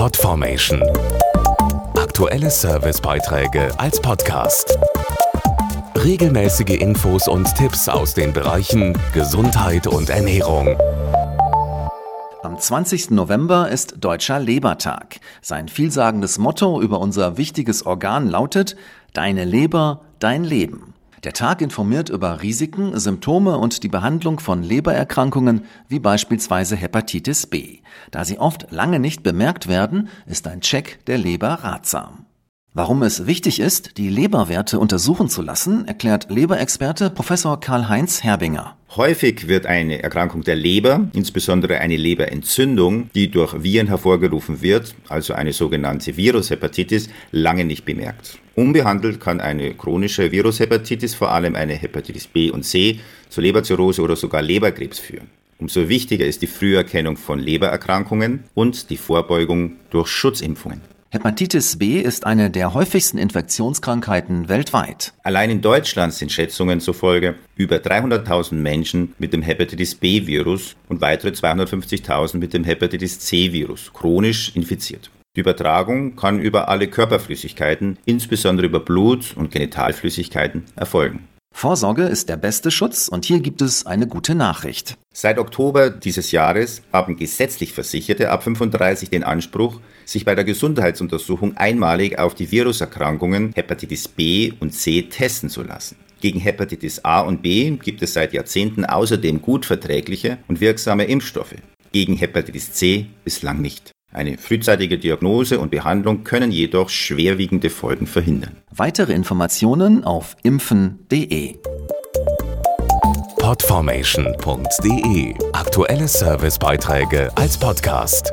Podformation. Aktuelle Servicebeiträge als Podcast. Regelmäßige Infos und Tipps aus den Bereichen Gesundheit und Ernährung. Am 20. November ist Deutscher Lebertag. Sein vielsagendes Motto über unser wichtiges Organ lautet Deine Leber, dein Leben. Der Tag informiert über Risiken, Symptome und die Behandlung von Lebererkrankungen wie beispielsweise Hepatitis B. Da sie oft lange nicht bemerkt werden, ist ein Check der Leber ratsam. Warum es wichtig ist, die Leberwerte untersuchen zu lassen, erklärt Leberexperte Professor Karl-Heinz Herbinger. Häufig wird eine Erkrankung der Leber, insbesondere eine Leberentzündung, die durch Viren hervorgerufen wird, also eine sogenannte Virushepatitis, lange nicht bemerkt. Unbehandelt kann eine chronische Virushepatitis, vor allem eine Hepatitis B und C, zur Leberzirrhose oder sogar Leberkrebs führen. Umso wichtiger ist die Früherkennung von Lebererkrankungen und die Vorbeugung durch Schutzimpfungen. Hepatitis B ist eine der häufigsten Infektionskrankheiten weltweit. Allein in Deutschland sind Schätzungen zufolge über 300.000 Menschen mit dem Hepatitis B-Virus und weitere 250.000 mit dem Hepatitis C-Virus chronisch infiziert. Die Übertragung kann über alle Körperflüssigkeiten, insbesondere über Blut und Genitalflüssigkeiten, erfolgen. Vorsorge ist der beste Schutz und hier gibt es eine gute Nachricht. Seit Oktober dieses Jahres haben gesetzlich Versicherte ab 35 den Anspruch, sich bei der Gesundheitsuntersuchung einmalig auf die Viruserkrankungen Hepatitis B und C testen zu lassen. Gegen Hepatitis A und B gibt es seit Jahrzehnten außerdem gut verträgliche und wirksame Impfstoffe. Gegen Hepatitis C bislang nicht. Eine frühzeitige Diagnose und Behandlung können jedoch schwerwiegende Folgen verhindern. Weitere Informationen auf impfen.de. Podformation.de Aktuelle Servicebeiträge als Podcast.